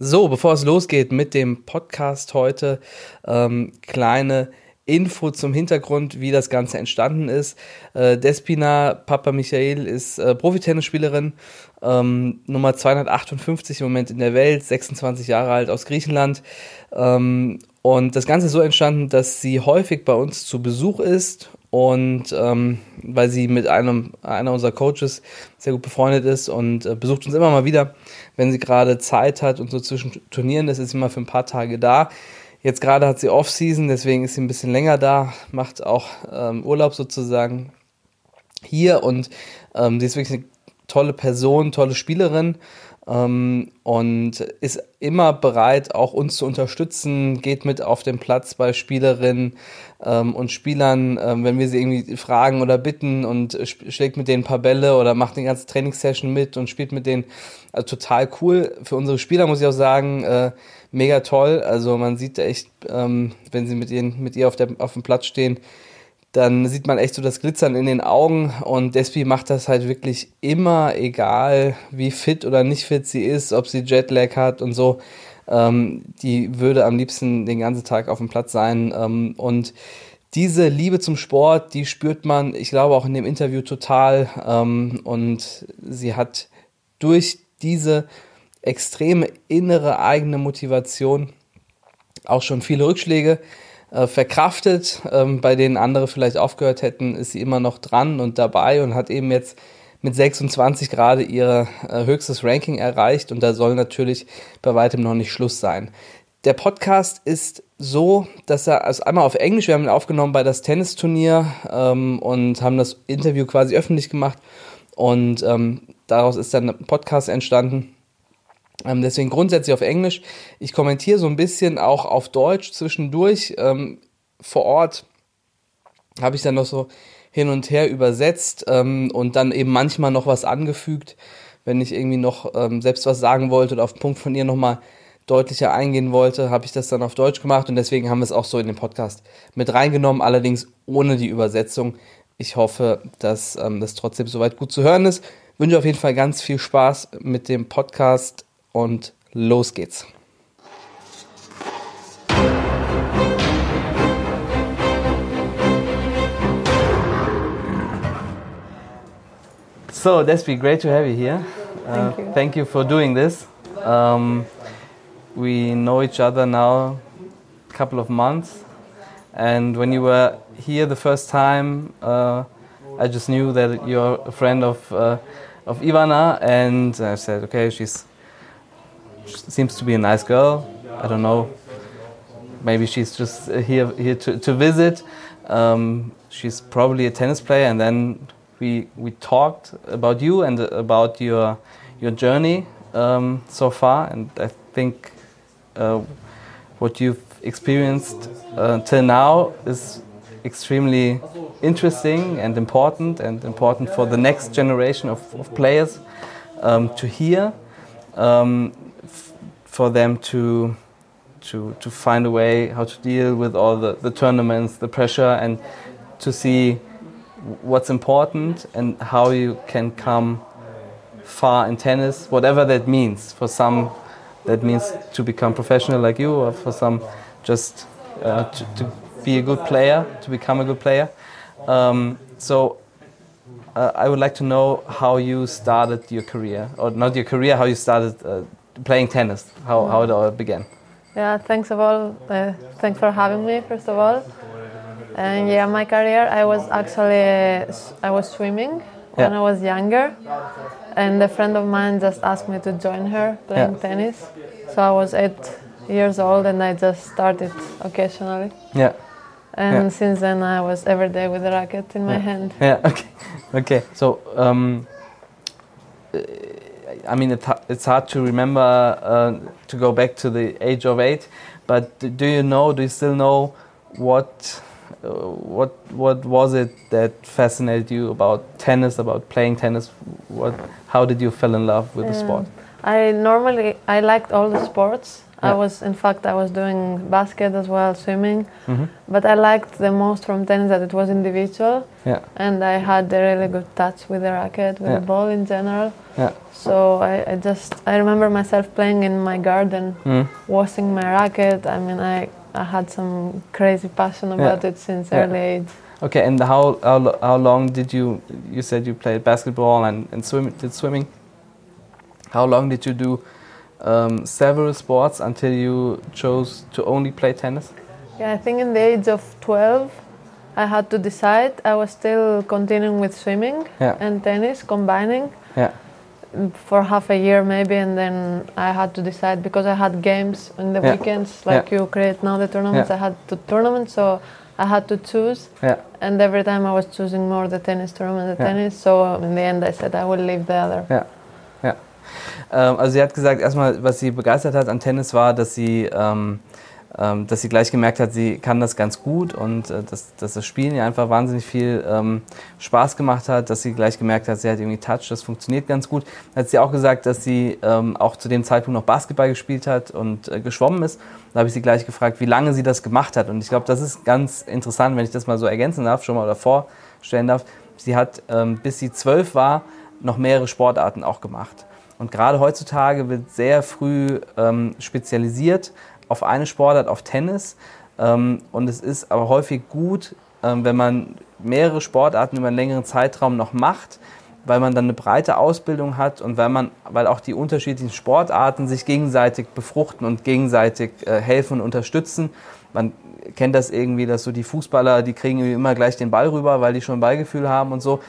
So, bevor es losgeht mit dem Podcast heute, ähm, kleine Info zum Hintergrund, wie das Ganze entstanden ist. Äh, Despina Papa Michael ist äh, Profitennisspielerin, ähm, Nummer 258 im Moment in der Welt, 26 Jahre alt aus Griechenland. Ähm, und das Ganze ist so entstanden, dass sie häufig bei uns zu Besuch ist und ähm, weil sie mit einem einer unserer Coaches sehr gut befreundet ist und äh, besucht uns immer mal wieder, wenn sie gerade Zeit hat und so zwischen Turnieren ist, ist sie mal für ein paar Tage da. Jetzt gerade hat sie Off-Season, deswegen ist sie ein bisschen länger da, macht auch ähm, Urlaub sozusagen hier und ähm, sie ist wirklich eine tolle Person, tolle Spielerin ähm, und ist immer bereit, auch uns zu unterstützen, geht mit auf den Platz bei Spielerinnen ähm, und Spielern, ähm, wenn wir sie irgendwie fragen oder bitten und schlägt mit denen ein paar Bälle oder macht eine ganze Trainingssession mit und spielt mit denen. Also total cool. Für unsere Spieler muss ich auch sagen, äh, mega toll. Also man sieht echt, ähm, wenn sie mit, ihnen, mit ihr auf, der, auf dem Platz stehen, dann sieht man echt so das Glitzern in den Augen und Despi macht das halt wirklich immer, egal wie fit oder nicht fit sie ist, ob sie Jetlag hat und so. Ähm, die würde am liebsten den ganzen Tag auf dem Platz sein ähm, und diese Liebe zum Sport, die spürt man, ich glaube, auch in dem Interview total. Ähm, und sie hat durch diese extreme innere eigene Motivation auch schon viele Rückschläge äh, verkraftet, ähm, bei denen andere vielleicht aufgehört hätten, ist sie immer noch dran und dabei und hat eben jetzt mit 26 gerade ihr äh, höchstes Ranking erreicht und da soll natürlich bei weitem noch nicht Schluss sein. Der Podcast ist so, dass er also einmal auf Englisch, wir haben ihn aufgenommen bei das Tennisturnier ähm, und haben das Interview quasi öffentlich gemacht und ähm, daraus ist dann ein Podcast entstanden deswegen grundsätzlich auf Englisch. Ich kommentiere so ein bisschen auch auf Deutsch zwischendurch. Ähm, vor Ort habe ich dann noch so hin und her übersetzt ähm, und dann eben manchmal noch was angefügt, wenn ich irgendwie noch ähm, selbst was sagen wollte oder auf den Punkt von ihr nochmal deutlicher eingehen wollte, habe ich das dann auf Deutsch gemacht und deswegen haben wir es auch so in den Podcast mit reingenommen, allerdings ohne die Übersetzung. Ich hoffe, dass ähm, das trotzdem soweit gut zu hören ist. Wünsche auf jeden Fall ganz viel Spaß mit dem Podcast und los geht's. So, Despi, great to have you here. Uh, thank you. Thank you for doing this. Um, we know each other now a couple of months, and when you were here the first time, uh, I just knew that you're a friend of uh, of Ivana, and I said, okay, she's seems to be a nice girl. I don't know. Maybe she's just here here to, to visit. Um, she's probably a tennis player, and then we we talked about you and about your your journey um, so far, and I think uh, what you've experienced uh, till now is extremely interesting and important, and important for the next generation of, of players um, to hear. Um, for them to to to find a way how to deal with all the, the tournaments, the pressure, and to see what's important and how you can come far in tennis, whatever that means. For some, that means to become professional like you, or for some, just uh, to, to, be a good player, to become a good player. Um, so. Uh, I would like to know how you started your career, or not your career, how you started uh, playing tennis, how, how it all began. Yeah, thanks of all. Uh, thanks for having me, first of all. And yeah, my career, I was actually I was swimming when yeah. I was younger, and a friend of mine just asked me to join her playing yeah. tennis. So I was eight years old, and I just started occasionally. Yeah. And yeah. since then, I was every day with a racket in my hand. Yeah. Okay. Okay. So. Um, I mean, it, it's hard to remember uh, to go back to the age of eight. But do you know? Do you still know what uh, what what was it that fascinated you about tennis? About playing tennis? What? How did you fall in love with the sport? I normally I liked all the sports. I was, in fact, I was doing basket as well, swimming. Mhm. But I liked the most from tennis that it was individual, Yeah. and I had a really good touch with the racket, with Yeah. the ball in general. Yeah. So I, I just I remember myself playing in my garden, Mm. washing my racket. I mean, I I had some crazy passion about it since Yeah. early age. Okay, and how, how how long did you you said you played basketball and and swim did swimming? How long did you do um, several sports until you chose to only play tennis? Yeah, I think in the age of 12, I had to decide. I was still continuing with swimming Yeah. and tennis, combining Yeah. for half a year maybe, and then I had to decide because I had games in the Yeah. weekends, like you create now the tournaments. Yeah. I had to tournaments, so I had to choose. Yeah. And every time I was choosing more the tennis tournament, the Yeah. tennis. So in the end, I said I will leave the other. Yeah. ja. Ähm, also sie hat gesagt, erstmal, was sie begeistert hat an Tennis war, dass sie, ähm, ähm, dass sie gleich gemerkt hat, sie kann das ganz gut und äh, dass, dass das Spielen ihr einfach wahnsinnig viel ähm, Spaß gemacht hat, dass sie gleich gemerkt hat, sie hat irgendwie Touch, das funktioniert ganz gut. Hat sie auch gesagt, dass sie ähm, auch zu dem Zeitpunkt noch Basketball gespielt hat und äh, geschwommen ist. Da habe ich sie gleich gefragt, wie lange sie das gemacht hat. Und ich glaube, das ist ganz interessant, wenn ich das mal so ergänzen darf, schon mal oder vorstellen darf. Sie hat, ähm, bis sie zwölf war, noch mehrere Sportarten auch gemacht. Und gerade heutzutage wird sehr früh ähm, spezialisiert auf eine Sportart, auf Tennis. Ähm, und es ist aber häufig gut, ähm, wenn man mehrere Sportarten über einen längeren Zeitraum noch macht, weil man dann eine breite Ausbildung hat und weil man, weil auch die unterschiedlichen Sportarten sich gegenseitig befruchten und gegenseitig äh, helfen und unterstützen. Man kennt das irgendwie, dass so die Fußballer, die kriegen immer gleich den Ball rüber, weil die schon Ballgefühl haben und so.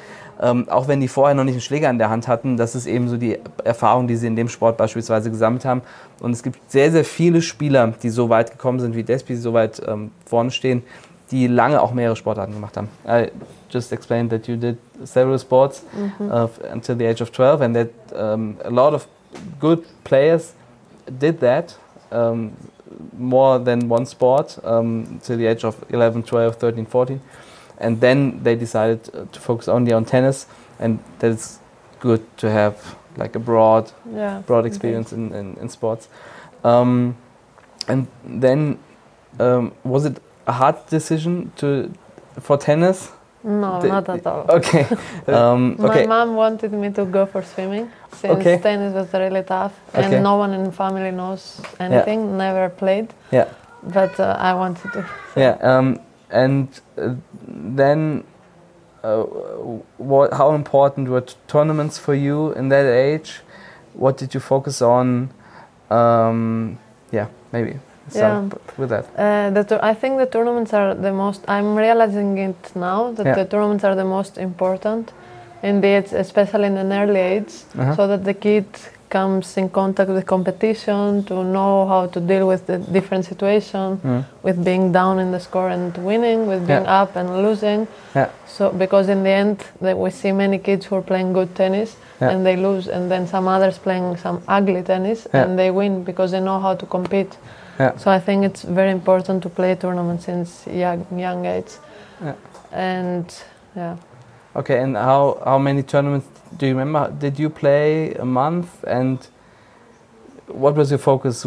Ähm, auch wenn die vorher noch nicht einen Schläger in der Hand hatten, das ist eben so die Erfahrung, die sie in dem Sport beispielsweise gesammelt haben. Und es gibt sehr, sehr viele Spieler, die so weit gekommen sind wie Despi, die so weit ähm, vorne stehen, die lange auch mehrere Sportarten gemacht haben. I just explained that you did several sports uh, until the age of 12 and that um, a lot of good players did that um, more than one sport um, till the age of 11, 12, 13, 14. And then they decided uh, to focus only on tennis and that's good to have like a broad Yeah. broad experience in, in, in sports. Um, and then, um, was it a hard decision to for tennis? No, The- not at all. Okay, um, My mom wanted me to go for swimming since Okay. tennis was really tough and Okay. no one in the family knows anything, never played. Yeah. But uh, I wanted to. yeah. Um, and uh, then, uh, what? How important were t- tournaments for you in that age? What did you focus on? Um, yeah, maybe start with that. Uh, the I think the tournaments are the most. I'm realizing it now that Yeah. the tournaments are the most important, indeed, especially in an early age, Uh-huh. so that the kid comes in contact with competition to know how to deal with the different situation, Mm. with being down in the score and winning, with being Yeah. up and losing. Yeah. So because in the end, that we see many kids who are playing good tennis Yeah. and they lose, and then some others playing some ugly tennis and they win because they know how to compete. So I think it's very important to play tournaments since young young age. And yeah, Okay, and how, how many tournaments do you remember? Did you play a month? And what was your focus?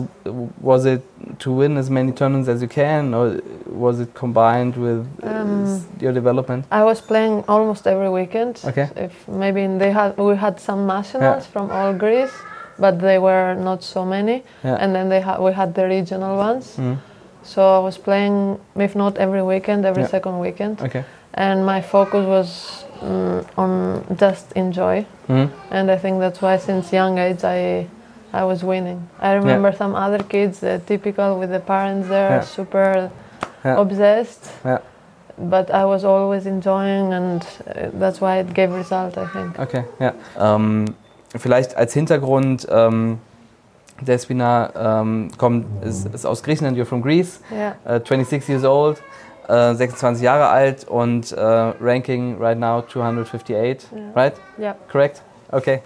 Was it to win as many tournaments as you can, or was it combined with Um, your development? I was playing almost every weekend. Okay. If maybe they had we had some nationals from all Greece, but they were not so many. Yeah. And then they ha- we had the regional ones. Mm. So I was playing, if not every weekend, every Yeah. second weekend. Okay. And my focus was mm, on just enjoy. Mm. And I think that's why since young age I I was winning. I remember some other kids, uh, typical with the parents there, Yeah. super Yeah. obsessed. Yeah. But I was always enjoying, and uh, that's why it gave result. I think. Okay, ja. Ähm, vielleicht als Hintergrund, ähm, Despina ähm, kommt, ist, ist aus Griechenland, you're from Greece, Yeah. äh, 26 years old, äh, 26 Jahre alt und äh, Ranking right now 258, Ja. right? Yeah. Correct? Okay.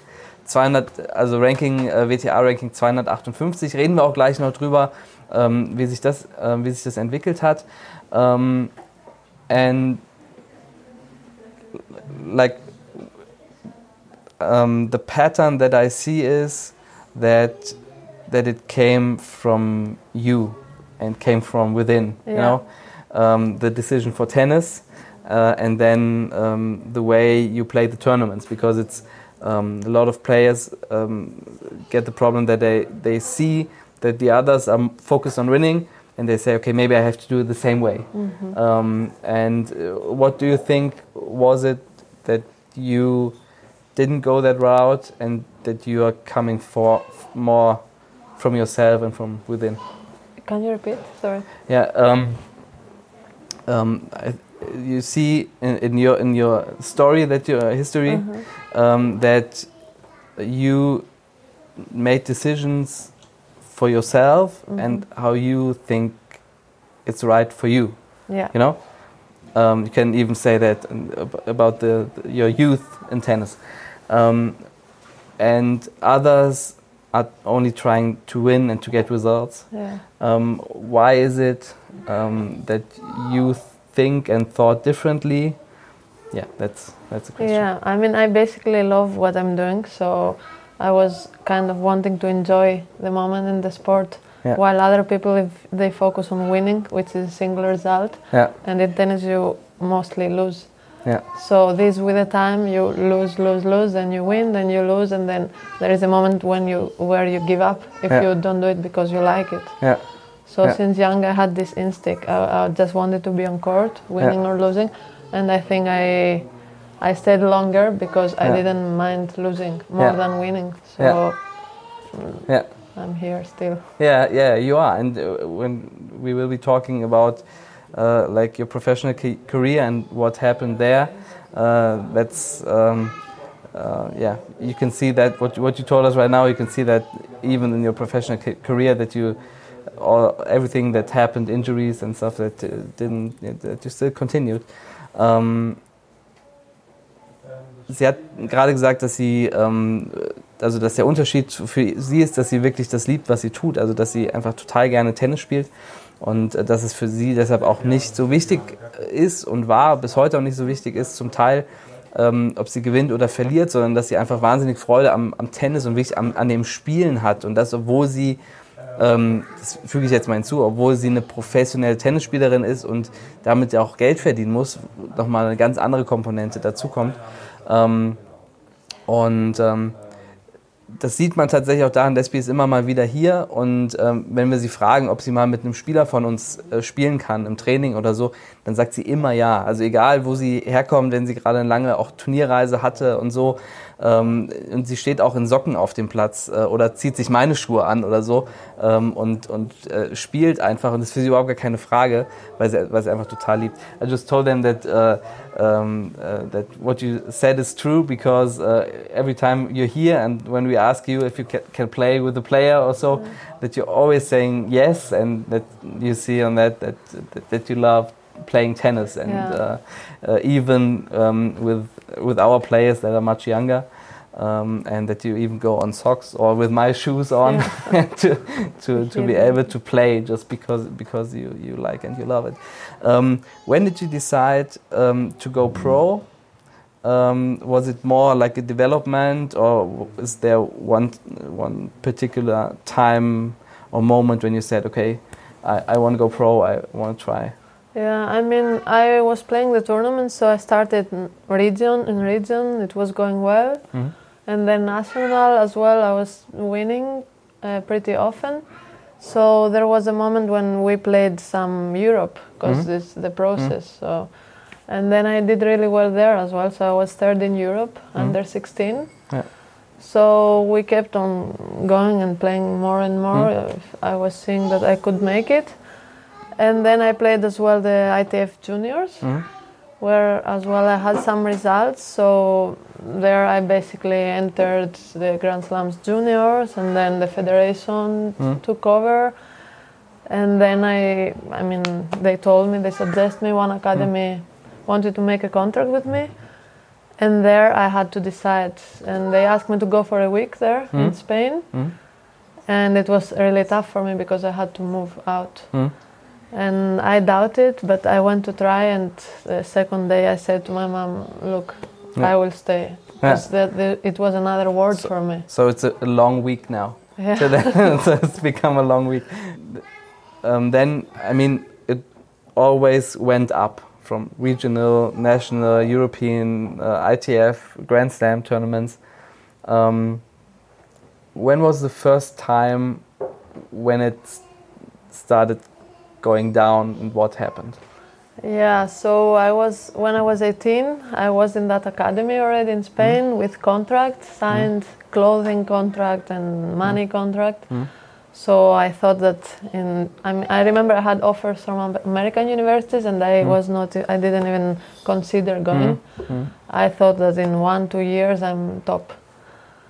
200, also Ranking, äh, WTA-Ranking 258. Reden wir auch gleich noch drüber, ähm, wie, sich das, äh, wie sich das entwickelt hat. Ähm, and like um, the pattern that I see is that that it came from you and came from within. Yeah. You know, um, the decision for tennis, uh, and then um, the way you play the tournaments because it's um, a lot of players um, get the problem that they they see that the others are focused on winning and they say okay maybe I have to do it the same way. Mhm. Um, and uh, what do you think was it that you didn't go that route and that you are coming for more from yourself and from within? Can you repeat? Sorry. Yeah. Um, I, you see in, in your in your story that your history Mhm. um, that you made decisions for yourself and Mhm. how you think it's right for you. Yeah. You know, um, you can even say that about the, the- your youth in tennis, um, and others are only trying to win and to get results. Yeah. Um, why is it um, that you think and thought differently? Yeah, that's that's a question. Yeah, I mean, I basically love what I'm doing, so I was kind of wanting to enjoy the moment in the sport, Yeah. while other people, if they focus on winning, which is a single result, Yeah, and in tennis you mostly lose. Yeah, So this, with the time, you lose, lose, lose, then you win, then you lose, and then there is a moment when you where you give up if Yeah. you don't do it because you like it. yeah, So Yeah. since young, I had this instinct. I, I just wanted to be on court, winning or losing, and I think I I stayed longer because I didn't mind losing more than winning. So Yeah. yeah. I'm here still. Yeah, yeah, you are. And uh, when we will be talking about uh, like your professional ca- career and what happened there, uh, that's um, uh, yeah. You can see that what what you told us right now. You can see that even in your professional ca- career that you all everything that happened, injuries and stuff that uh, didn't that you still continued. Um, Sie hat gerade gesagt, dass sie, ähm, also dass der Unterschied für sie ist, dass sie wirklich das liebt, was sie tut, also dass sie einfach total gerne Tennis spielt und äh, dass es für sie deshalb auch nicht so wichtig ist und war, bis heute auch nicht so wichtig ist, zum Teil, ähm, ob sie gewinnt oder verliert, sondern dass sie einfach wahnsinnig Freude am, am Tennis und wirklich am, an dem Spielen hat und das, obwohl sie ähm, das füge ich jetzt mal hinzu, obwohl sie eine professionelle Tennisspielerin ist und damit ja auch Geld verdienen muss, nochmal eine ganz andere Komponente dazukommt. Ähm, und ähm, das sieht man tatsächlich auch daran, Despi ist immer mal wieder hier und ähm, wenn wir sie fragen, ob sie mal mit einem Spieler von uns äh, spielen kann im Training oder so, dann sagt sie immer ja. Also egal, wo sie herkommt, wenn sie gerade eine lange auch Turnierreise hatte und so ähm, und sie steht auch in Socken auf dem Platz äh, oder zieht sich meine Schuhe an oder so ähm, und, und äh, spielt einfach und das ist für sie überhaupt gar keine Frage, weil sie, weil sie einfach total liebt. I just told them that uh, um, uh, that what you said is true because uh, every time you're here and when we ask you if you ca can play with the player or so, that you're always saying yes and that you see on that that that, that you love playing tennis and Yeah. uh, uh, even um, with with our players that are much younger. Um, and that you even go on socks or with my shoes on to to, to be able to play just because because you, you like and you love it. Um, when did you decide um, to go pro? Um, was it more like a development, or is there one one particular time or moment when you said, "Okay, I, I want to go pro. I want to try"? Yeah, I mean, I was playing the tournament, so I started in region in region. It was going well, Mhm. And then national as well. I was winning uh, pretty often. So there was a moment when we played some Europe because Mhm. this the process. So, and then I did really well there as well. So I was third in Europe Mhm. under 16. Yeah. So we kept on going and playing more and more. Mhm. Uh, I was seeing that I could make it. And then I played as well the ITF juniors, Mhm. Where as well I had some results. So there I basically entered the Grand Slams juniors, and then the federation Mhm. took over. And then I, I mean, they told me, they suggested me one academy wanted to make a contract with me. And there I had to decide. And they asked me to go for a week there in Mhm. Spain. Mhm. And it was really tough for me because I had to move out. And I doubted, but I went to try. And the second day I said to my mom, Look, Yeah. I will stay. Because the, the, it was another world for me. So it's a, a long week now. Yeah. So, then, so it's become a long week. Um, then, I mean, it always went up from regional, national, European, uh, ITF, Grand Slam tournaments. Um, when was the first time when it started going down and what happened? Yeah, so I was when I was 18, I was in that academy already in Spain Mm. with contract, signed clothing contract and money contract. Mm. So I thought that in I, mean, I remember I had offers from American universities and I Mm. was not I didn't even consider going. Mm. I thought that in 1 2 years I'm top.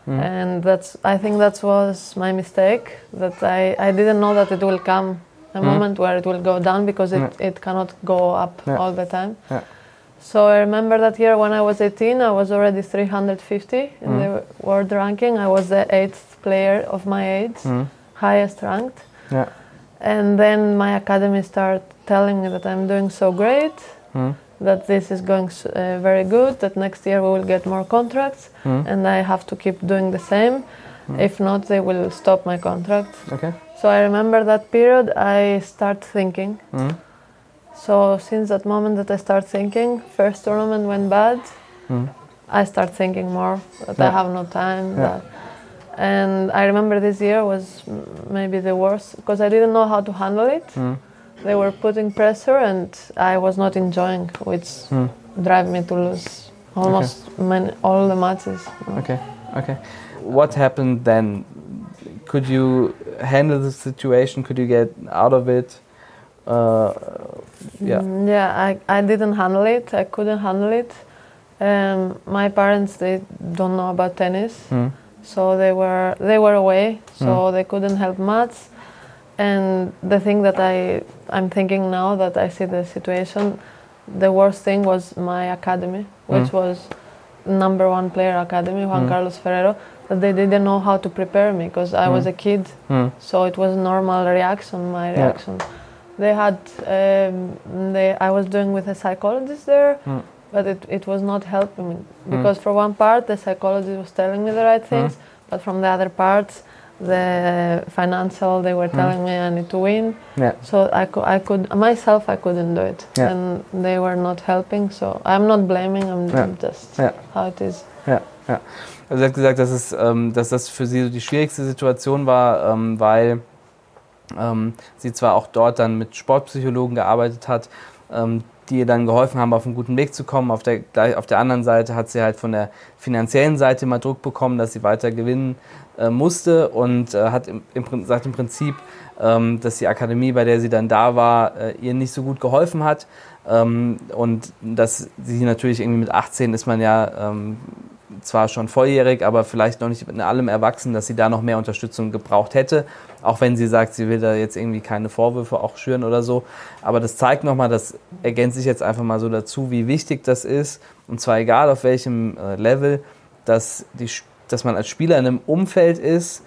Mm. And that's I think that was my mistake that I I didn't know that it will come a Mm. moment where it will go down because it, Yeah. it cannot go up Yeah. all the time. Yeah. So I remember that year when I was 18, I was already 350 in Mm. the world ranking. I was the eighth player of my age, Mm. highest ranked. Yeah. And then my academy started telling me that I'm doing so great, Mm. that this is going uh, very good, that next year we will get more contracts, Mm. and I have to keep doing the same. If not, they will stop my contract. Okay. So I remember that period. I start thinking. Mm. So since that moment that I start thinking, first tournament went bad. Mm. I start thinking more that I have no time. Yeah. And I remember this year was maybe the worst because I didn't know how to handle it. Mm. They were putting pressure, and I was not enjoying, which Mm. drive me to lose almost many, all the matches. Okay. Okay. What happened then? Could you handle the situation? Could you get out of it? Uh, yeah. Mm, yeah, I, I didn't handle it. I couldn't handle it. Um, my parents they don't know about tennis, Mm. so they were they were away, so they couldn't help much. And the thing that I I'm thinking now that I see the situation, the worst thing was my academy, which Mm. was number one player academy, Juan Mm. Carlos Ferrero, that they didn't know how to prepare me because I was Mm. a kid Mm. so it was normal reaction my Yeah. reaction they had um, they i was doing with a psychologist there Mm. but it, it was not helping me because for one part the psychologist was telling me the right things but from the other parts the financial they were telling me i need to win Yeah. so I, cou- I could myself i couldn't do it Yeah. and they were not helping so i'm not blaming i'm Yeah. just Ja. how it is Ja, ja. Also sie hat gesagt, dass, es, ähm, dass das für sie so die schwierigste Situation war, ähm, weil ähm, sie zwar auch dort dann mit Sportpsychologen gearbeitet hat, ähm, die ihr dann geholfen haben, auf einen guten Weg zu kommen. Auf der, auf der anderen Seite hat sie halt von der finanziellen Seite immer Druck bekommen, dass sie weiter gewinnen äh, musste und äh, hat im, im, sagt im Prinzip, ähm, dass die Akademie, bei der sie dann da war, äh, ihr nicht so gut geholfen hat. Ähm, und dass sie natürlich irgendwie mit 18 ist man ja ähm, zwar schon volljährig, aber vielleicht noch nicht in allem erwachsen, dass sie da noch mehr Unterstützung gebraucht hätte. Auch wenn sie sagt, sie will da jetzt irgendwie keine Vorwürfe auch schüren oder so. Aber das zeigt nochmal, das ergänzt sich jetzt einfach mal so dazu, wie wichtig das ist. Und zwar egal auf welchem äh, Level, dass, die, dass man als Spieler in einem Umfeld ist,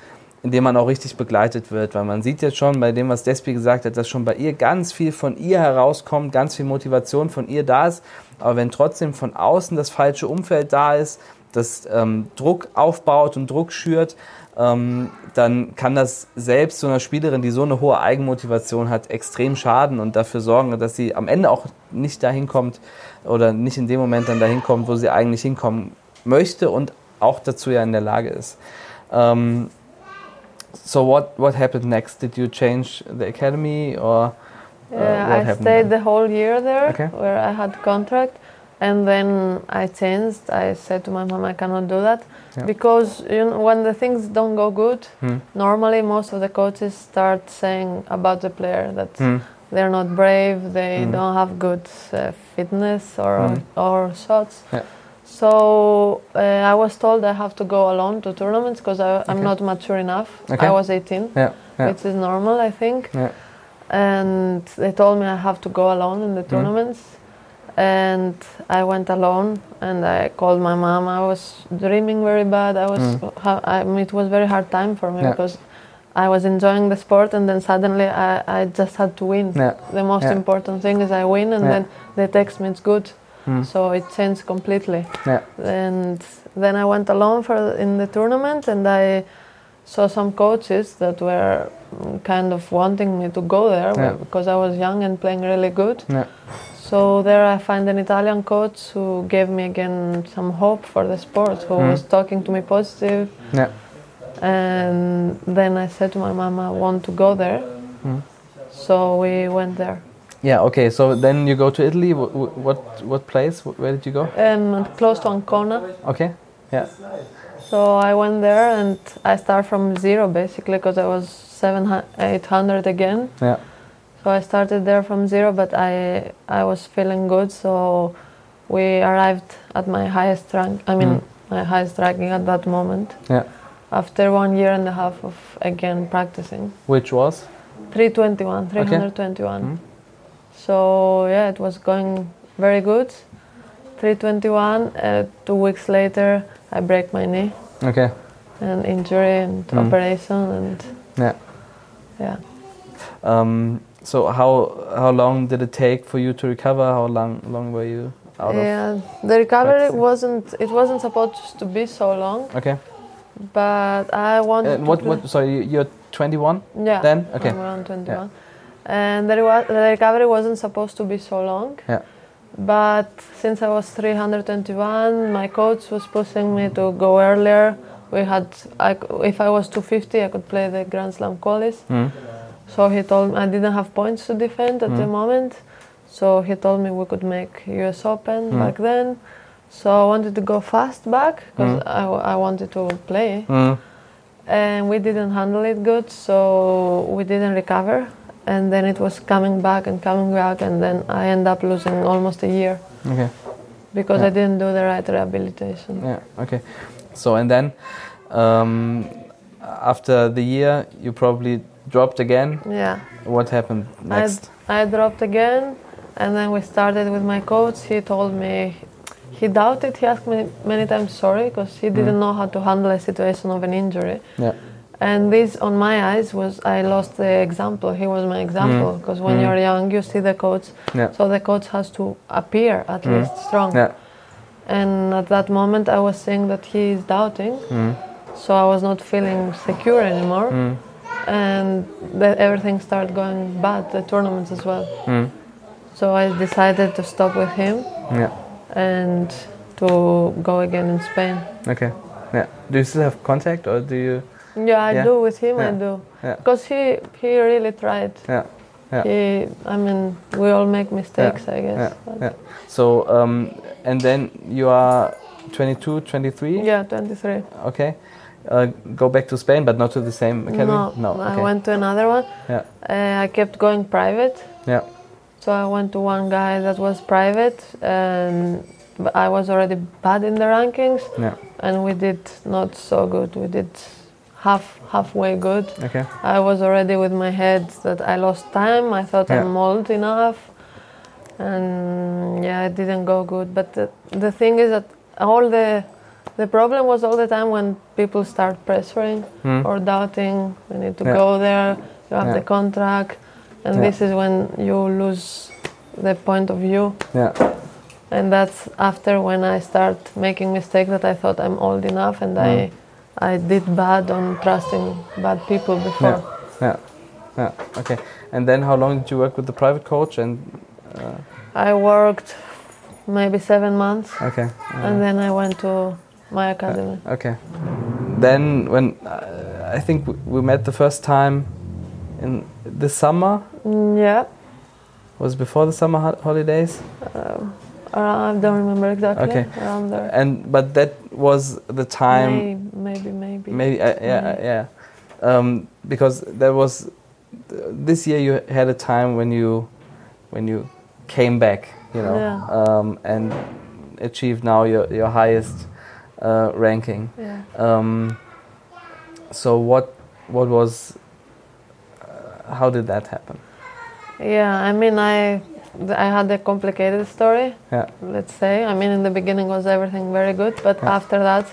in dem man auch richtig begleitet wird. Weil man sieht jetzt schon bei dem, was Despi gesagt hat, dass schon bei ihr ganz viel von ihr herauskommt, ganz viel Motivation von ihr da ist. Aber wenn trotzdem von außen das falsche Umfeld da ist, das ähm, Druck aufbaut und Druck schürt, ähm, dann kann das selbst so einer Spielerin, die so eine hohe Eigenmotivation hat, extrem schaden und dafür sorgen, dass sie am Ende auch nicht dahin kommt oder nicht in dem Moment dann dahin kommt, wo sie eigentlich hinkommen möchte und auch dazu ja in der Lage ist. Um, so what what happened next? Did you change the academy or uh, Yeah, what I stayed then? the whole year there Okay. where I had contract and then I changed. I said to my mom I cannot do that Yeah. because you know when the things don't go good, Hmm. normally most of the coaches start saying about the player that Hmm. they're not brave, they Mm. don't have good uh, fitness or Mm. or shots. Yeah. So uh, I was told I have to go alone to tournaments because I'm not mature enough. Okay. I was 18 Yeah, which is normal, I think. And they told me I have to go alone in the Mm. tournaments. And I went alone and I called my mom. I was dreaming very bad. I was, Mm. I mean, it was very hard time for me Yeah. because I was enjoying the sport and then suddenly I, I just had to win. Yeah. The most Yeah. important thing is I win and then they text me it's good. Mm. So it changed completely and then I went alone for in the tournament and I saw some coaches that were kind of wanting me to go there because I was young and playing really good. So there I find an Italian coach who gave me again some hope for the sport, who Mm. was talking to me positive. Yeah. And then I said to my mom, I want to go there. Mm. So we went there. Yeah. Okay. So then you go to Italy. What what, what place? Where did you go? Um, close to Ancona. Okay. Yeah. So I went there and I start from zero basically because I was 700, 800 again. Yeah. So I started there from zero, but I I was feeling good. So we arrived at my highest rank. I mean, Mm. my highest ranking at that moment. Yeah. After one year and a half of again practicing, Which was? 321, 321. Mm. So yeah, it was going very good. 321. Uh, two weeks later, I break my knee, Okay. And injury and Mm. operation, and Yeah. yeah. Um, so how how long did it take for you to recover? How long long were you out of? Yeah, the recovery practicing? wasn't. It wasn't supposed to be so long, Okay. but I wanted. And what what? Sorry, you- you're 21 Yeah. then? Okay. I'm around 21. And the, the recovery wasn't supposed to be so long. Yeah. But since I was 321, my coach was pushing me to go earlier. We had, I, if I was 250, I could play the Grand Slam qualis. Mm. So he told me I didn't have points to defend at the Mm. moment. So he told me we could make US Open Mm. back then. So I wanted to go fast back because Mm. I, I wanted to play. Mm. And we didn't handle it good, so we didn't recover. And then it was coming back and coming back, and then I end up losing almost a year Okay. because Yeah. I didn't do the right rehabilitation. Yeah. Okay. So and then, um, after the year, you probably dropped again. Yeah. What happened next? I, I dropped again, and then we started with my coach. He told me he doubted. He asked me many times sorry because he didn't know how to handle a situation of an injury. Yeah. And this, on my eyes, was I lost the example. He was my example because when Mm. you're young, you see the coach, Yeah. so the coach has to appear at Mm. least strong. Yeah. And at that moment, I was seeing that he is doubting, Mm. so I was not feeling secure anymore, Mm. And the, everything started going bad. The tournaments as well. Mm. So I decided to stop with him Yeah. and to go again in Spain. Okay. Yeah. Do you still have contact, or do you? Yeah, I Yeah. do with him. I Yeah. do Yeah. because he he really tried. Yeah. Yeah. He, I mean, we all make mistakes, I guess. Yeah. Yeah. So um, and then you are 22, 23. yeah, 23. Okay. Uh, go back to Spain, but not to the same academy. No, I okay. went to another one. Yeah. Uh, I kept going private. Yeah. So I went to one guy that was private, and I was already bad in the rankings, Yeah. and we did not so good. We did half halfway good. Okay. I was already with my head that I lost time. I thought Yeah. I'm old enough, and yeah, it didn't go good. But the, the thing is that all the the problem was all the time when people start pressuring Mm. or doubting. We need to Yeah. go there. You have Yeah. the contract, and Yeah. this is when you lose the point of view. Yeah. And that's after when I start making mistakes that I thought I'm old enough, and I I did bad on trusting bad people before. Yeah. Yeah. Yeah. Okay. And then how long did you work with the private coach? And uh, I worked maybe seven months, okay. and then I went to my academy. Okay. Then when uh, I think we- met the first time in the summer Mm, yeah, was before the summer ho- holidays, around, I don't remember exactly. Okay. Around there. and but that was the time. May- maybe, maybe. Maybe uh, yeah Maybe. yeah, um, because there was this year you had a time when you when you came back, you know, Yeah. um, and achieved now your your highest uh, ranking. Yeah. Um, so what what was uh, how did that happen? Yeah, I mean, I I had a complicated story. Yeah. Let's say. I mean, in the beginning was everything very good, but Yeah. after that,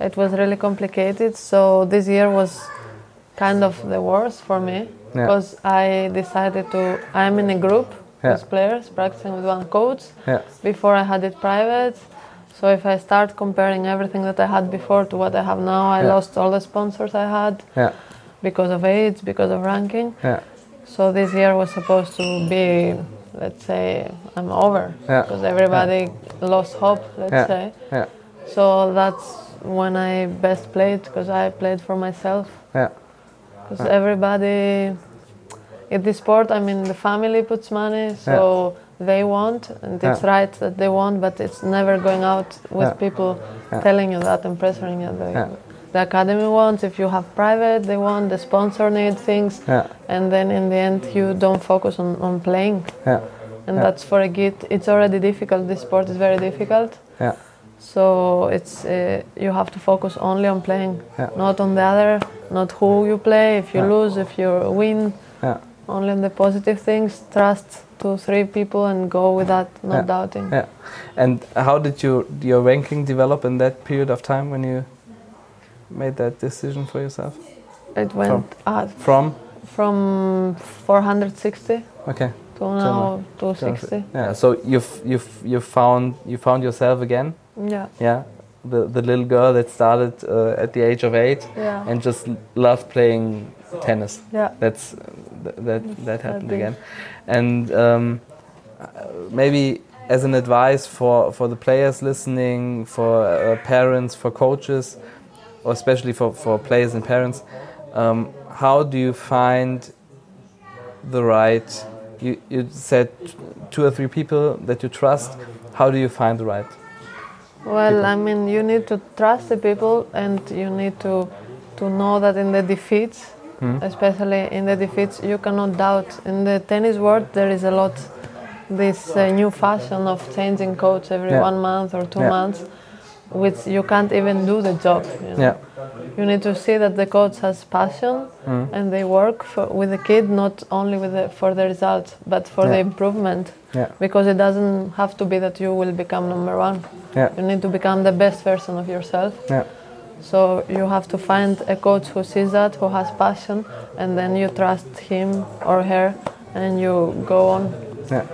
it was really complicated. So this year was kind of the worst for me Yeah. because I decided to. I'm in a group Yeah. with players practicing with one coach. Yeah. Before I had it private, So if I start comparing everything that I had before to what I have now, I Yeah. lost all the sponsors I had Yeah. because of age, because of ranking. Yeah. So this year was supposed to be, let's say, I'm over Yeah. because everybody lost hope, let's say. Yeah. So that's when I best played because I played for myself. Yeah. Because everybody in this sport, I mean, the family puts money, so they want, and it's Yeah. right that they want, but it's never going out with Yeah. people Yeah. telling you that and pressuring you. The, the academy wants, if you have private, they want, the sponsor need things, and then in the end, you don't focus on, on playing. Yeah. And that's for a kid, it's already difficult. This sport is very difficult. Yeah. So it's uh, you have to focus only on playing, not on the other, not who you play, if you lose, if you win. Only on the positive things. Trust two, three people and go with that, not Yeah. doubting. Yeah. And how did your your ranking develop in that period of time when you made that decision for yourself? It went uh, From from 460 okay. to now 260. Yeah. So you've you've you found you found yourself again. Yeah, Yeah. The the little girl that started uh, at the age of eight yeah, and just loved playing tennis. yeah. That's th- that that happened again, and um, maybe as an advice for for the players listening, for uh, parents, for coaches, or especially for for players and parents, um, how do you find the right? You you said two or three people that you trust. How do you find the right? Well, I mean, you need to trust the people, and you need to to know that in the defeats, Hmm? especially in the defeats, you cannot doubt. In the tennis world, there is a lot this uh, new fashion of changing coach every Yeah. one month or two Yeah. months, which you can't even do the job. You know? Yeah. You need to see that the coach has passion Mm. and they work for, with the kid not only with the, for the result, but for the improvement. Yeah. Because it doesn't have to be that you will become number one. Yeah. You need to become the best version of yourself. Yeah. So you have to find a coach who sees that, who has passion, and then you trust him or her, and you go on. Yeah.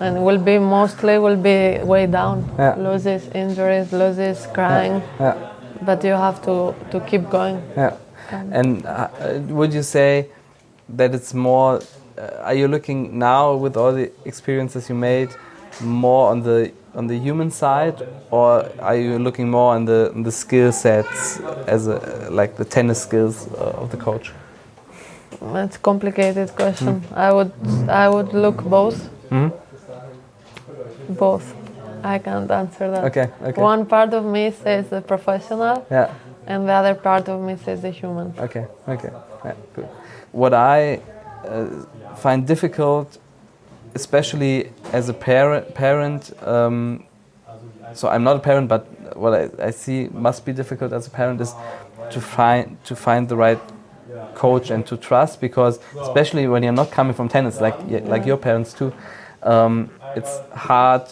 And will be mostly will be way down, Yeah. loses, injuries, loses, crying, Yeah. but you have to to keep going. Yeah. And uh, would you say that it's more? Uh, are you looking now with all the experiences you made more on the on the human side, or are you looking more on the on the skill sets as a like the tennis skills uh, of the coach? That's a complicated question. I would I would look both, Mhm. both. I can't answer that. Okay. Okay. One part of me says the professional, Yeah. and the other part of me says the human. Okay, okay, yeah, good. What I uh, find difficult, especially as a parent, parent. Um, so I'm not a parent, but what I, I see must be difficult as a parent is to find to find the right coach and to trust because especially when you're not coming from tennis like like your parents too um, it's hard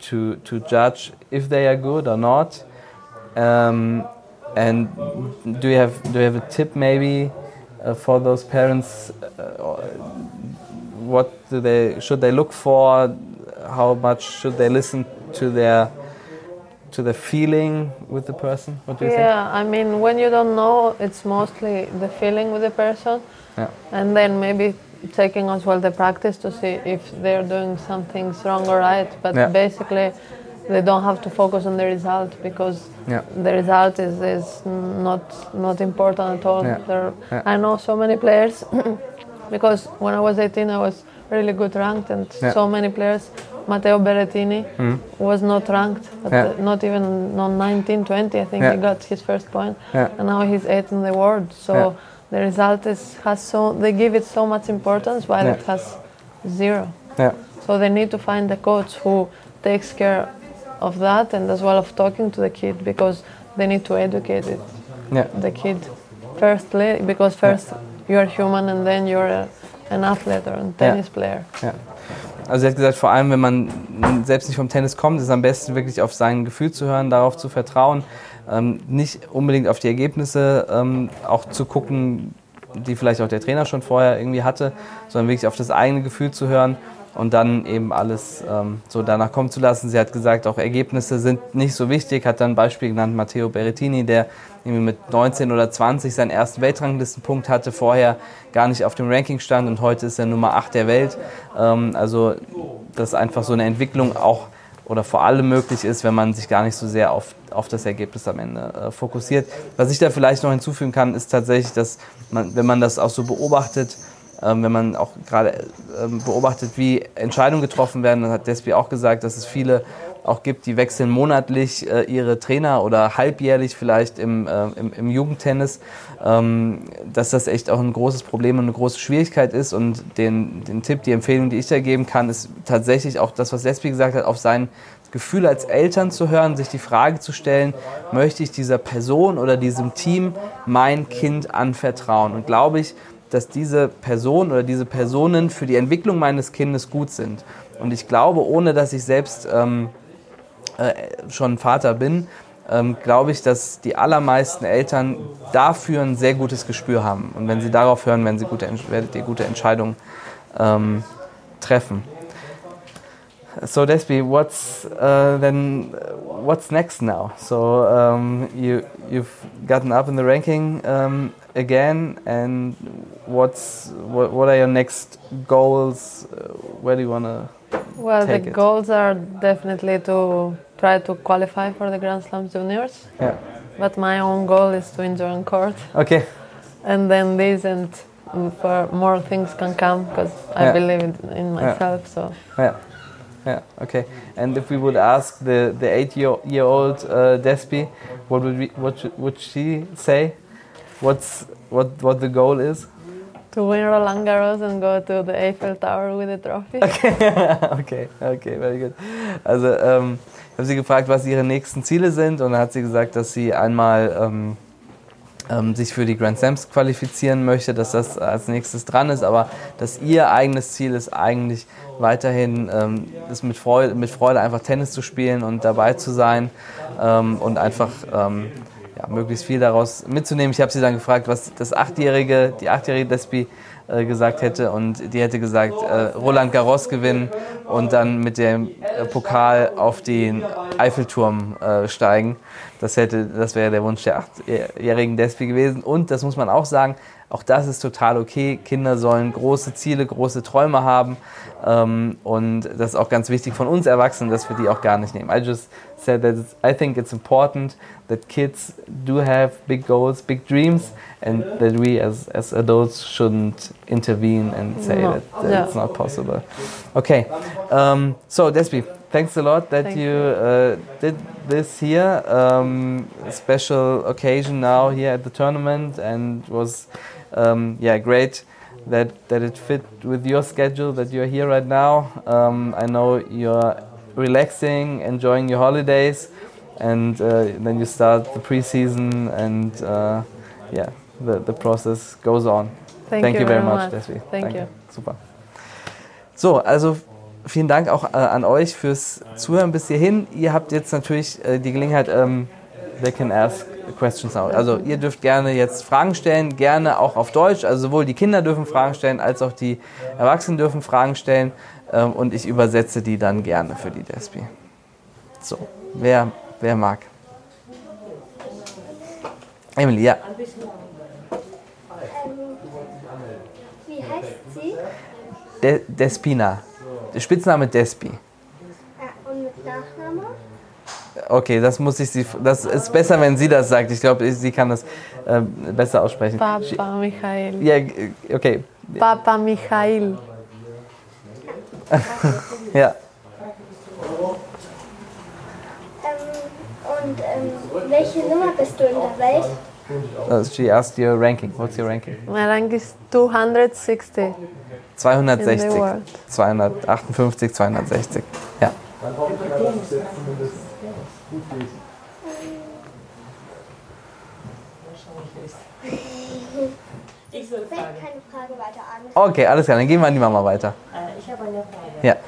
to to judge if they are good or not um, and do you have do you have a tip maybe uh, for those parents uh, what do they should they look for how much should they listen to their to the feeling with the person what do you think Yeah, I mean, when you don't know, it's mostly the feeling with the person, Yeah. and then maybe taking as well the practice to see if they're doing something wrong or right. But Yeah. basically, they don't have to focus on the result because Yeah. the result is, is not not important at all. Yeah. Yeah. I know so many players because when I was 18, I was really good ranked, and Yeah. so many players. Matteo Berrettini Mhm. was not ranked, Yeah. not even on 19, 20. I think Yeah. he got his first point, and now he's eighth in the world. So the result is has so they give it so much importance while it has zero. yeah So they need to find a coach who takes care of that and as well of talking to the kid because they need to educate it, yeah the kid firstly because first you're human and then you're a, an athlete or a tennis player. Ja. Also sie hat gesagt, vor allem wenn man selbst nicht vom Tennis kommt, ist es am besten wirklich auf sein Gefühl zu hören, darauf zu vertrauen, ähm, nicht unbedingt auf die Ergebnisse ähm, auch zu gucken, die vielleicht auch der Trainer schon vorher irgendwie hatte, sondern wirklich auf das eigene Gefühl zu hören und dann eben alles ähm, so danach kommen zu lassen. Sie hat gesagt, auch Ergebnisse sind nicht so wichtig, hat dann ein Beispiel genannt, Matteo Berrettini, der irgendwie mit 19 oder 20 seinen ersten Weltranglistenpunkt hatte, vorher gar nicht auf dem Ranking stand und heute ist er Nummer 8 der Welt. Ähm, also dass einfach so eine Entwicklung auch oder vor allem möglich ist, wenn man sich gar nicht so sehr auf, auf das Ergebnis am Ende äh, fokussiert. Was ich da vielleicht noch hinzufügen kann, ist tatsächlich, dass man, wenn man das auch so beobachtet, ähm, wenn man auch gerade ähm, beobachtet, wie Entscheidungen getroffen werden, dann hat Despi auch gesagt, dass es viele auch gibt, die wechseln monatlich äh, ihre Trainer oder halbjährlich vielleicht im, äh, im, im, Jugendtennis, ähm, dass das echt auch ein großes Problem und eine große Schwierigkeit ist. Und den, den Tipp, die Empfehlung, die ich da geben kann, ist tatsächlich auch das, was Lesbi gesagt hat, auf sein Gefühl als Eltern zu hören, sich die Frage zu stellen, möchte ich dieser Person oder diesem Team mein Kind anvertrauen? Und glaube ich, dass diese Person oder diese Personen für die Entwicklung meines Kindes gut sind. Und ich glaube, ohne dass ich selbst ähm, äh, schon Vater bin, ähm, glaube ich, dass die allermeisten Eltern dafür ein sehr gutes Gespür haben. Und wenn sie darauf hören, werden sie gute, werdet ihr gute Entscheidungen ähm, treffen. So Despi, what's uh, then? What's next now? So um, you you've gotten up in the ranking um, again, and what's what, what are your next goals? Uh, where do you want to? Well, the it? goals are definitely to try to qualify for the Grand Slam juniors. Yeah. But my own goal is to enjoy on court. Okay. And then this and for more things can come because I believe in myself. So Yeah. Yeah. Okay. And if we would ask the the eight year year old uh, Despi, what would we what should, would she say? What's what what the goal is? To win Roland Garros and go to the Eiffel Tower with the trophy. okay, okay, very good. Also ähm, ich habe sie gefragt, was ihre nächsten Ziele sind und dann hat sie gesagt, dass sie einmal ähm, ähm, sich für die Grand Slams qualifizieren möchte, dass das als nächstes dran ist, aber dass ihr eigenes Ziel ist eigentlich weiterhin ähm, ist mit, Freude, mit Freude einfach Tennis zu spielen und dabei zu sein ähm, und einfach ähm, ja, möglichst viel daraus mitzunehmen. Ich habe sie dann gefragt, was das achtjährige, die achtjährige Despi äh, gesagt hätte und die hätte gesagt, äh, Roland Garros gewinnen und dann mit dem äh, Pokal auf den Eiffelturm äh, steigen. Das, hätte, das wäre der Wunsch der achtjährigen Despi gewesen. Und das muss man auch sagen, auch das ist total okay. Kinder sollen große Ziele, große Träume haben. Ähm, und das ist auch ganz wichtig von uns Erwachsenen, dass wir die auch gar nicht nehmen. I just said that I think it's important that kids do have big goals, big dreams, and that we as, as adults shouldn't intervene and say No. that, that Yeah. it's not possible. Okay, um, so Despi, thanks a lot that Thank you uh, did this here. Um, special occasion now here at the tournament, and was um, yeah great that that it fit with your schedule that you're here right now. Um, I know you're relaxing, enjoying your holidays, and uh, then you start the preseason, and uh, yeah, the the process goes on. Thank, you, very much, Despi. Thank Danke. you. Super. So, also vielen Dank auch äh, an euch fürs Zuhören bis hierhin. Ihr habt jetzt natürlich äh, die Gelegenheit, ähm, they can ask questions now. Also ihr dürft gerne jetzt Fragen stellen, gerne auch auf Deutsch. Also sowohl die Kinder dürfen Fragen stellen, als auch die Erwachsenen dürfen Fragen stellen. Ähm, und ich übersetze die dann gerne für die Despi. So, wer, wer mag? Emily, ja. Wie heißt sie? De Despina. Der Spitzname Despi. Ja, und mit Nachname? Okay, das muss ich sie. Das ist besser, wenn sie das sagt. Ich glaube, sie kann das äh, besser aussprechen. Papa Michael. Ja, g- okay. Papa Michael. Ja. Ähm, und ähm, welche Nummer bist du in der Welt? Uh, she asked your ranking. What's your ranking? My rank is 260. In the 260. world. 258, 260. Ja. Ich soll Fällt fragen. keine Frage weiter an. Okay, alles klar. Dann gehen wir an die Mama weiter. Äh, ich habe eine Frage. Ja. Äh,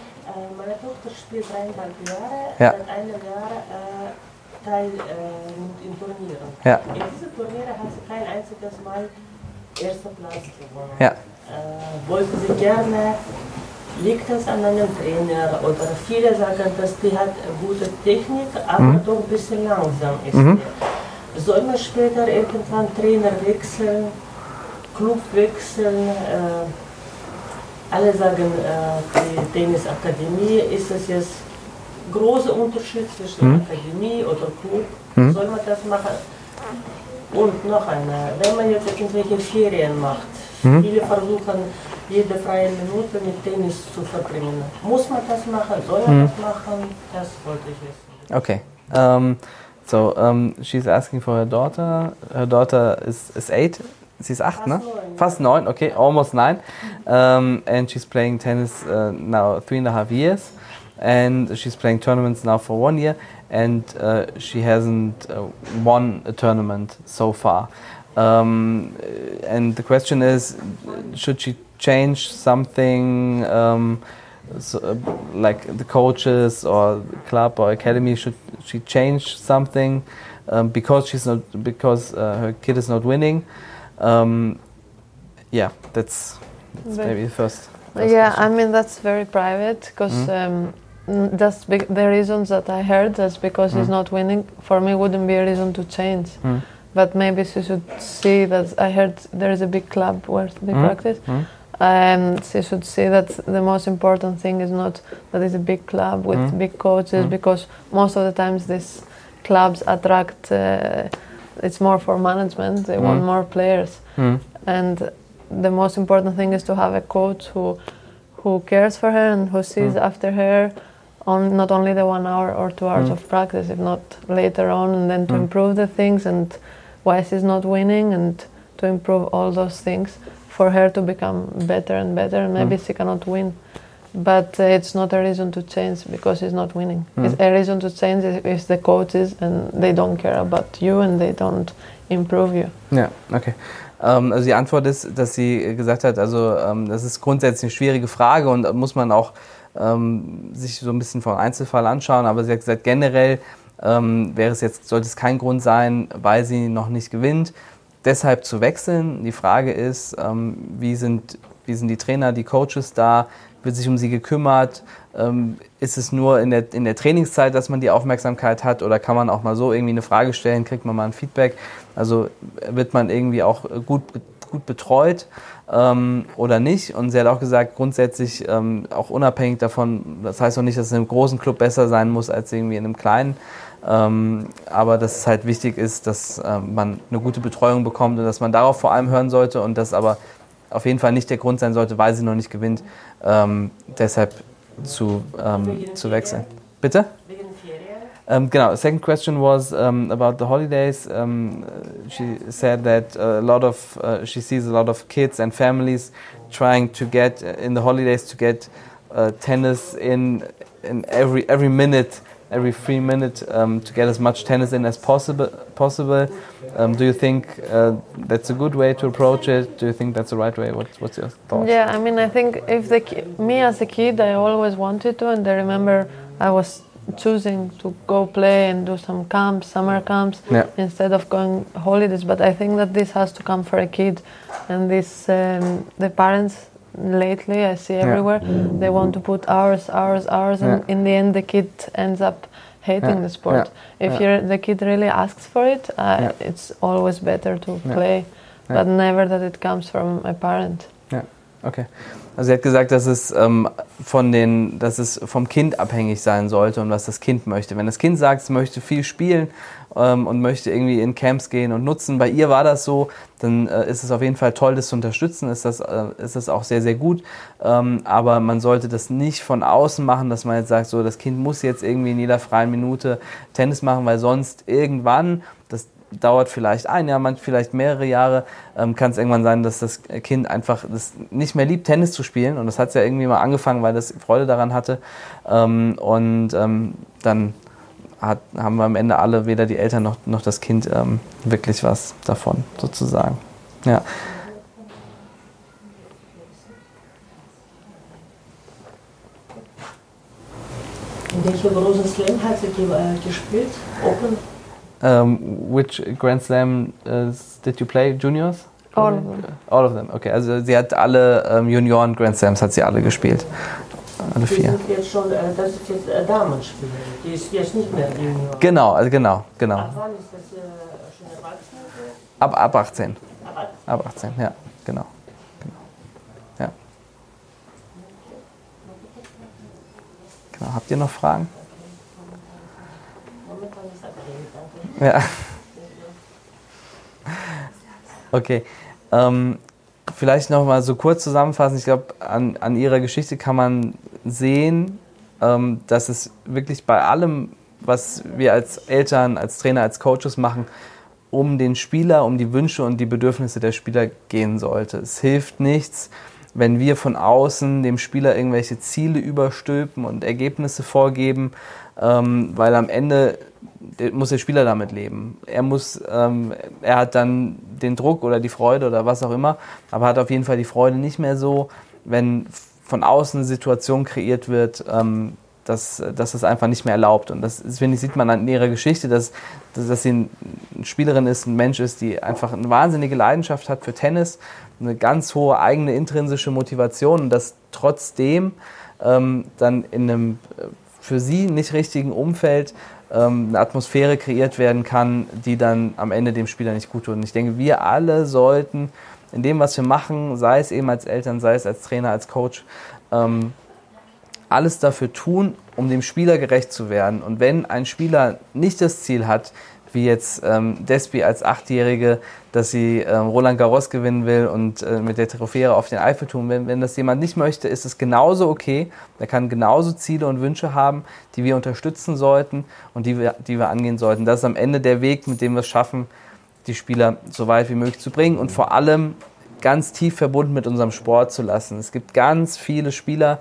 meine Tochter spielt dreieinhalb Jahre, Ja. seit einem Jahr äh, teil äh, in Turnieren. Ja. In diesen Turnieren hat sie kein einziges Mal erster Platz gewonnen. Ja. Äh, wollte sie gerne liegt das an einem Trainer oder viele sagen, dass die hat gute Technik, aber Mhm. doch ein bisschen langsam ist. die. Soll man später irgendwann Trainer wechseln, Club wechseln? Äh, alle sagen, äh, die Tennisakademie ist es jetzt großer Unterschied zwischen Mhm. Akademie oder Club. Soll man das machen? Und noch eine, wenn man jetzt irgendwelche Ferien macht, Mhm. viele versuchen jede freie Minute mit Tennis zu verbringen. Muss man das machen? Soll man Mhm. das machen? Das wollte ich wissen. Okay. Um, so um, she's asking for her daughter. Her daughter is, is eight. She's acht, ne? neun. Fast nine. Okay, almost nine. Um, and she's playing tennis uh, now three and a half years, and she's playing tournaments now for one year, and uh, she hasn't uh, won a tournament so far. Um, and the question is, should she change something? Um, so, uh, like the coaches or the club or academy should she change something um, because she's not because uh, her kid is not winning um, yeah that's, that's maybe the first, first yeah, question. I mean that's very private because um, n- that's be- the reasons that I heard. That's because he's not winning. For me, wouldn't be a reason to change. Mm. But maybe she should see that I heard there is a big club where they Mm. practice. Mm. And she should see that the most important thing is not that it's a big club with Mm. big coaches, Mm. because most of the times these clubs attract. Uh, it's more for management. They want Mm. more players Mm. and the most important thing is to have a coach who who cares for her and who sees after her on not only the one hour or two hours Mm. of practice if not later on and then to Mm. improve the things and why she's not winning and to improve all those things for her to become better and better and maybe Mm. she cannot win but uh, it's not a reason to change because she's not winning Mm. it's a reason to change if the coaches and they don't care about you and they don't improve you Ja, okay. Ähm, also die Antwort ist, dass sie gesagt hat, also ähm, das ist grundsätzlich eine schwierige Frage und muss man auch ähm, sich so ein bisschen vom Einzelfall anschauen, aber sie hat gesagt, generell ähm, wäre es jetzt, sollte es kein Grund sein, weil sie noch nicht gewinnt, deshalb zu wechseln. Die Frage ist, ähm, wie, sind, wie sind die Trainer, die Coaches da, wird sich um sie gekümmert, ähm, ist es nur in der, in der Trainingszeit, dass man die Aufmerksamkeit hat oder kann man auch mal so irgendwie eine Frage stellen, kriegt man mal ein Feedback, also wird man irgendwie auch gut, gut betreut ähm, oder nicht. Und sie hat auch gesagt, grundsätzlich ähm, auch unabhängig davon, das heißt auch nicht, dass es in einem großen Club besser sein muss als irgendwie in einem kleinen. Ähm, aber dass es halt wichtig ist, dass ähm, man eine gute Betreuung bekommt und dass man darauf vor allem hören sollte und das aber auf jeden Fall nicht der Grund sein sollte, weil sie noch nicht gewinnt, ähm, deshalb zu, ähm, zu wechseln. Bitte? Um, genau. The second question was um, about the holidays. Um, she said that a lot of uh, she sees a lot of kids and families trying to get uh, in the holidays to get uh, tennis in in every every minute, every three minutes um, to get as much tennis in as possible. Possible. Um, do you think uh, that's a good way to approach it? Do you think that's the right way? What, what's your thought? Yeah, I mean, I think if the ki- me as a kid, I always wanted to, and I remember I was choosing to go play and do some camps, summer camps, Yeah. instead of going holidays. But I think that this has to come for a kid, and this um, the parents lately I see everywhere they want to put hours, hours, hours, and Yeah. in the end the kid ends up hating Yeah, the sport. If yeah. the kid really asks for it, uh, Yeah. it's always better to Yeah. play, Yeah. but never that it comes from a parent. Okay. Also sie hat gesagt, dass es ähm, von den, dass es vom Kind abhängig sein sollte und was das Kind möchte. Wenn das Kind sagt, es möchte viel spielen ähm, und möchte irgendwie in Camps gehen und nutzen, bei ihr war das so, dann äh, ist es auf jeden Fall toll, das zu unterstützen. Ist das, äh, ist das auch sehr, sehr gut. Ähm, aber man sollte das nicht von außen machen, dass man jetzt sagt, so das Kind muss jetzt irgendwie in jeder freien Minute Tennis machen, weil sonst irgendwann das dauert vielleicht ein Jahr, manchmal vielleicht mehrere Jahre, ähm, kann es irgendwann sein, dass das Kind einfach das nicht mehr liebt, Tennis zu spielen. Und das hat ja irgendwie mal angefangen, weil das Freude daran hatte. Ähm, und ähm, dann hat, haben wir am Ende alle, weder die Eltern noch, noch das Kind, ähm, wirklich was davon, sozusagen. Ja. In welcher großen Slam hat sie äh, gespielt? Open? Um, which Grand Slam uh, did you play? Juniors? All of them. All of them, okay. Also sie hat alle ähm, Junioren Grand Slams hat sie alle gespielt. Alle Die vier. sind jetzt schon, äh, das ist jetzt äh, Damenspiel. Die ist jetzt nicht mehr Junior. Genau, also genau, Ab genau. wann ist das äh, schon erwachsen? Ab, ab 18. Aber Ab 18, ja, genau. genau. Ja. Genau. Habt ihr noch Fragen? momentan ist okay, danke. Ja. Okay. Ähm, vielleicht noch mal so kurz zusammenfassen. Ich glaube, an, an ihrer Geschichte kann man sehen, ähm, dass es wirklich bei allem, was wir als Eltern, als Trainer, als Coaches machen, um den Spieler, um die Wünsche und die Bedürfnisse der Spieler gehen sollte. Es hilft nichts, wenn wir von außen dem Spieler irgendwelche Ziele überstülpen und Ergebnisse vorgeben, ähm, weil am Ende muss der Spieler damit leben. Er muss, ähm, er hat dann den Druck oder die Freude oder was auch immer, aber hat auf jeden Fall die Freude nicht mehr so, wenn von außen eine Situation kreiert wird, ähm, dass, dass das einfach nicht mehr erlaubt. Und das finde ich, sieht man an ihrer Geschichte, dass, dass, dass sie ein- eine Spielerin ist, ein Mensch ist, die einfach eine wahnsinnige Leidenschaft hat für Tennis, eine ganz hohe eigene intrinsische Motivation und dass trotzdem ähm, dann in einem äh, für sie nicht richtigen Umfeld ähm, eine Atmosphäre kreiert werden kann, die dann am Ende dem Spieler nicht gut tut. Und ich denke, wir alle sollten in dem, was wir machen, sei es eben als Eltern, sei es als Trainer, als Coach, ähm, alles dafür tun, um dem Spieler gerecht zu werden. Und wenn ein Spieler nicht das Ziel hat, wie jetzt ähm, Despi als Achtjährige, dass sie ähm, Roland Garros gewinnen will und äh, mit der Trophäe auf den Eiffelturm, wenn, wenn das jemand nicht möchte, ist es genauso okay. Er kann genauso Ziele und Wünsche haben, die wir unterstützen sollten und die wir, die wir angehen sollten. Das ist am Ende der Weg, mit dem wir es schaffen, die Spieler so weit wie möglich zu bringen und vor allem ganz tief verbunden mit unserem Sport zu lassen. Es gibt ganz viele Spieler,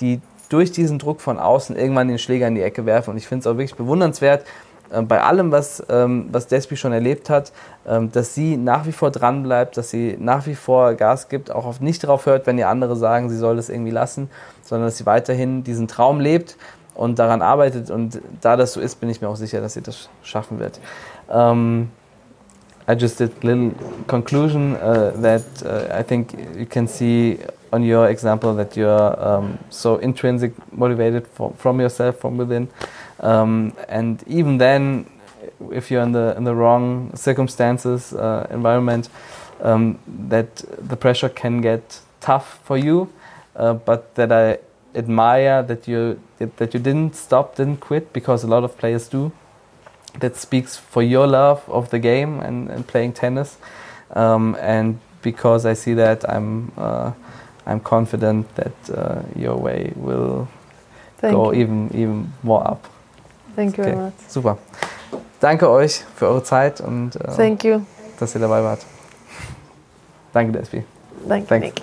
die durch diesen Druck von außen irgendwann den Schläger in die Ecke werfen. Und ich finde es auch wirklich bewundernswert, äh, bei allem, was, ähm, was Despi schon erlebt hat, ähm, dass sie nach wie vor dran bleibt, dass sie nach wie vor Gas gibt, auch auf nicht darauf hört, wenn ihr andere sagen, sie soll das irgendwie lassen, sondern dass sie weiterhin diesen Traum lebt und daran arbeitet. Und da das so ist, bin ich mir auch sicher, dass sie das schaffen wird. Ähm, I just did a little conclusion uh, that uh, I think you can see on your example that you're um, so intrinsic motivated from, yourself from within, um, and even then, if you're in the in the wrong circumstances uh, environment, um, that the pressure can get tough for you, uh, but that I admire that you that you didn't stop, didn't quit because a lot of players do that speaks for your love of the game and, and playing tennis. Um, and because I see that, I'm uh, I'm confident that uh, your way will Thank go you. even even more up. Thank you very much. super. Danke euch für eure Zeit und Thank you. dass ihr dabei wart. Danke, Despi. Thanks. Nick.